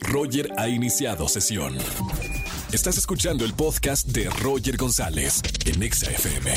Roger ha iniciado sesión. Estás escuchando el podcast de Roger González en Exa FM.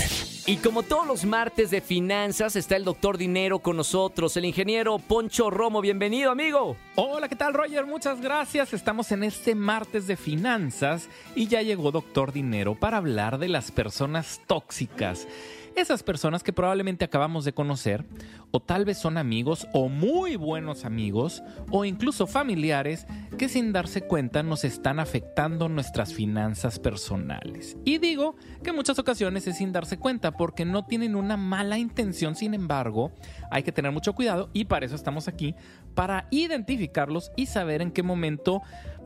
Y como todos los martes de finanzas, está el doctor Dinero con nosotros, el ingeniero Poncho Romo. Bienvenido, amigo. Hola, ¿qué tal, Roger? Muchas gracias. Estamos en este martes de finanzas y ya llegó Doctor Dinero para hablar de las personas tóxicas. Esas personas que probablemente acabamos de conocer, o tal vez son amigos o muy buenos amigos, o incluso familiares que sin darse cuenta nos están afectando nuestras finanzas personales. Y digo que en muchas ocasiones es sin darse cuenta porque no tienen una mala intención, sin embargo, hay que tener mucho cuidado y para eso estamos aquí, para identificarlos y saber en qué momento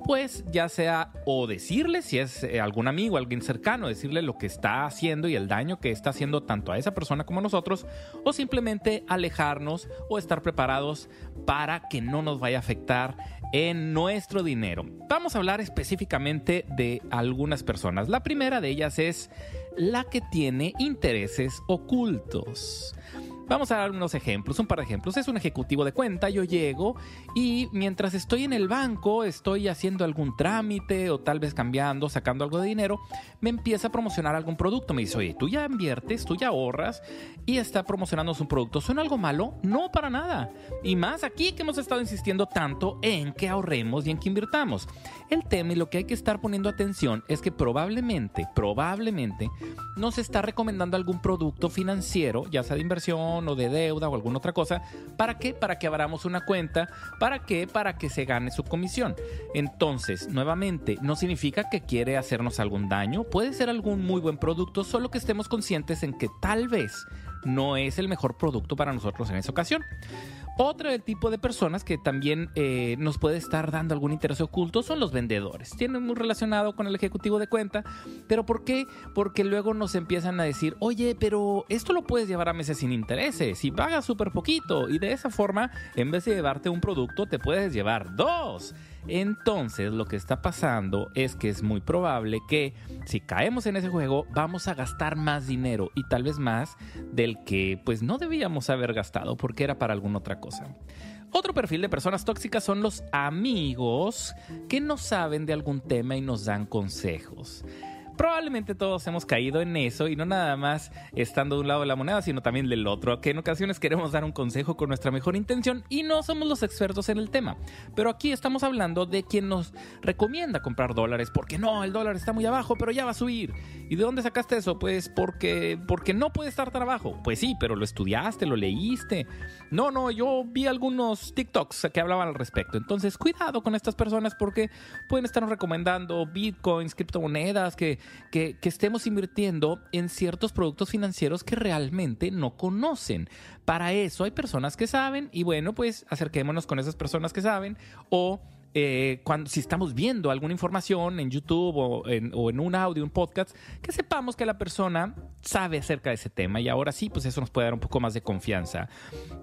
pues ya sea o decirle si es eh, algún amigo, alguien cercano, decirle lo que está haciendo y el daño que está haciendo tanto a esa persona como a nosotros, o simplemente alejarnos o estar preparados para que no nos vaya a afectar en nuestro dinero. Vamos a hablar específicamente de algunas personas. La primera de ellas es la que tiene intereses ocultos. Vamos a dar unos ejemplos, un par de ejemplos. Es un ejecutivo de cuenta, yo llego y mientras estoy en el banco, estoy haciendo algún trámite o tal vez cambiando, sacando algo de dinero, me empieza a promocionar algún producto. Me dice, oye, tú ya inviertes, tú ya ahorras y está promocionando un producto. ¿Suena algo malo? No, para nada. Y más aquí que hemos estado insistiendo tanto en que ahorremos y en que invirtamos. El tema y lo que hay que estar poniendo atención es que probablemente, probablemente, nos está recomendando algún producto financiero, ya sea de inversión, o de deuda o alguna otra cosa. ¿Para qué? Para que abramos una cuenta. ¿Para qué? Para que se gane su comisión. Entonces, nuevamente, no significa que quiere hacernos algún daño. Puede ser algún muy buen producto, solo que estemos conscientes en que tal vez no es el mejor producto para nosotros en esa ocasión. Otro tipo de personas que también eh, nos puede estar dando algún interés oculto son los vendedores. Tienen muy relacionado con el ejecutivo de cuenta, pero ¿por qué? Porque luego nos empiezan a decir, oye, pero esto lo puedes llevar a meses sin intereses y pagas súper poquito y de esa forma, en vez de llevarte un producto, te puedes llevar dos. Entonces lo que está pasando es que es muy probable que si caemos en ese juego vamos a gastar más dinero y tal vez más del que pues no debíamos haber gastado porque era para alguna otra cosa. Otro perfil de personas tóxicas son los amigos que no saben de algún tema y nos dan consejos. Probablemente todos hemos caído en eso y no nada más estando de un lado de la moneda, sino también del otro, que en ocasiones queremos dar un consejo con nuestra mejor intención y no somos los expertos en el tema. Pero aquí estamos hablando de quien nos recomienda comprar dólares, porque no, el dólar está muy abajo, pero ya va a subir. ¿Y de dónde sacaste eso? Pues porque, porque no puede estar tan abajo. Pues sí, pero lo estudiaste, lo leíste. No, no, yo vi algunos TikToks que hablaban al respecto. Entonces, cuidado con estas personas porque pueden estar recomendando bitcoins, criptomonedas que que, estemos invirtiendo en ciertos productos financieros que realmente no conocen. Para eso hay personas que saben y bueno, pues acerquémonos con esas personas que saben o eh, cuando, si estamos viendo alguna información en YouTube o en, un audio, un podcast, que sepamos que la persona sabe acerca de ese tema y ahora sí, pues eso nos puede dar un poco más de confianza.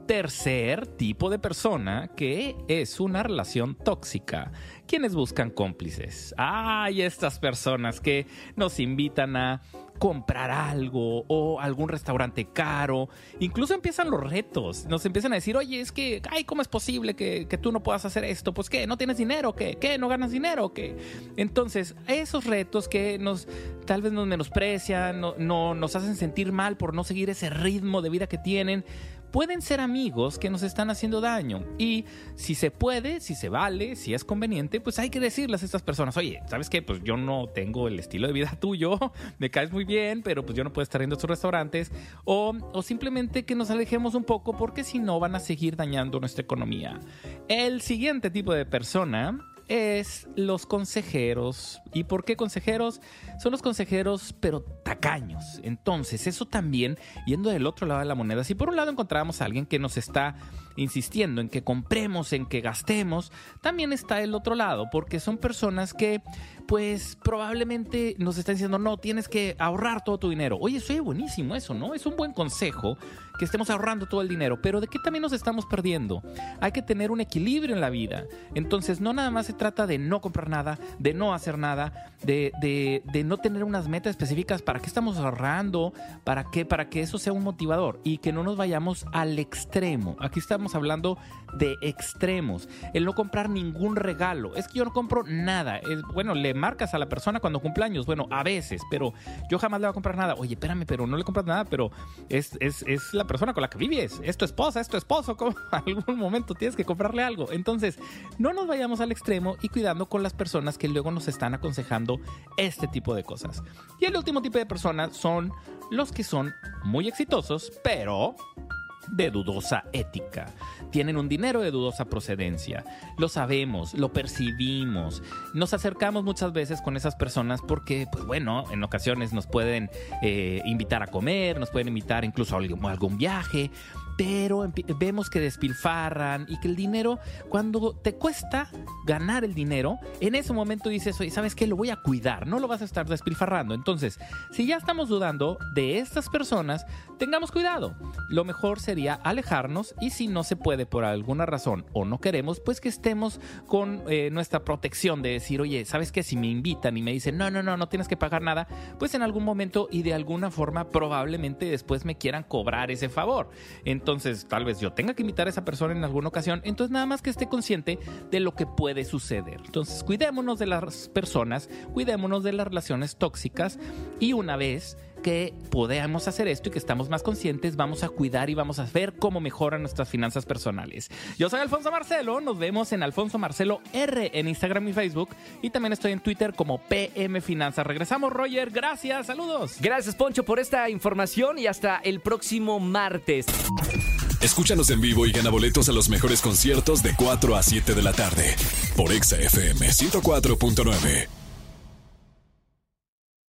Tercer tipo de persona que es una relación tóxica. Quienes buscan cómplices. Ay, estas personas que nos invitan a comprar algo o algún restaurante caro. Incluso empiezan los retos. Nos empiezan a decir, oye, es que, ay, ¿cómo es posible que, tú no puedas hacer esto? Pues que no tienes dinero, ¿qué? ¿Qué? ¿No ganas dinero? ¿Qué? Entonces, esos retos que nos tal vez nos menosprecian, no, no, nos hacen sentir mal por no seguir ese ritmo de vida que tienen, pueden ser amigos que nos están haciendo daño. Y si se puede, si se vale, si es conveniente, pues hay que decirles a estas personas, oye, ¿sabes qué? Pues yo no tengo el estilo de vida tuyo, me caes muy bien, pero pues yo no puedo estar en estos restaurantes. O, o simplemente que nos alejemos un poco porque si no van a seguir dañando nuestra economía. El siguiente tipo de persona es los consejeros. ¿Y por qué consejeros? Son los consejeros, pero tacaños. Entonces, eso también, yendo del otro lado de la moneda, si por un lado encontramos a alguien que nos está insistiendo en que compremos, en que gastemos, también está el otro lado, porque son personas que, pues, probablemente nos están diciendo, no, tienes que ahorrar todo tu dinero. Oye, es buenísimo eso, ¿no? Es un buen consejo que estemos ahorrando todo el dinero, pero ¿de qué también nos estamos perdiendo? Hay que tener un equilibrio en la vida. Entonces, no nada más se trata de no comprar nada, de no hacer nada, de, de, de no tener unas metas específicas para qué estamos ahorrando, para qué, para que eso sea un motivador y que no nos vayamos al extremo. Aquí estamos hablando de extremos. El no comprar ningún regalo. Es que yo no compro nada. Bueno, le marcas a la persona cuando cumpleaños. Bueno, a veces, pero yo jamás le voy a comprar nada. Oye, espérame, pero no le compras nada, pero es, es, es la persona con la que vives. Es tu esposa, es tu esposo. Como algún momento tienes que comprarle algo. Entonces, no nos vayamos al extremo y cuidando con las personas que luego nos están aconsejando este tipo de cosas. Y el último tipo de personas son los que son muy exitosos, pero de dudosa ética. Tienen un dinero de dudosa procedencia. Lo sabemos, lo percibimos. Nos acercamos muchas veces con esas personas porque, pues bueno, en ocasiones nos pueden eh, invitar a comer, nos pueden invitar incluso a algún viaje, pero vemos que despilfarran y que el dinero, cuando te cuesta ganar el dinero, en ese momento dices, oye, ¿sabes qué? Lo voy a cuidar, no lo vas a estar despilfarrando. Entonces, si ya estamos dudando de estas personas, tengamos cuidado. Lo mejor sería alejarnos y si no se puede por alguna razón o no queremos, pues que estemos con eh, nuestra protección de decir, oye, ¿sabes qué? Si me invitan y me dicen, no, no, no, no tienes que pagar nada, pues en algún momento y de alguna forma probablemente después me quieran cobrar ese favor. Entonces, entonces tal vez yo tenga que invitar a esa persona en alguna ocasión, entonces nada más que esté consciente de lo que puede suceder. Entonces cuidémonos de las personas, cuidémonos de las relaciones tóxicas y una vez que podamos hacer esto y que estamos más conscientes, vamos a cuidar y vamos a ver cómo mejoran nuestras finanzas personales. Yo soy Alfonso Marcelo, nos vemos en Alfonso Marcelo R en Instagram y Facebook y también estoy en Twitter como PM Finanzas. Regresamos, Roger, gracias, saludos. Gracias, Poncho, por esta información y hasta el próximo martes. Escúchanos en vivo y gana boletos a los mejores conciertos de 4 a 7 de la tarde por Exa FM 104.9.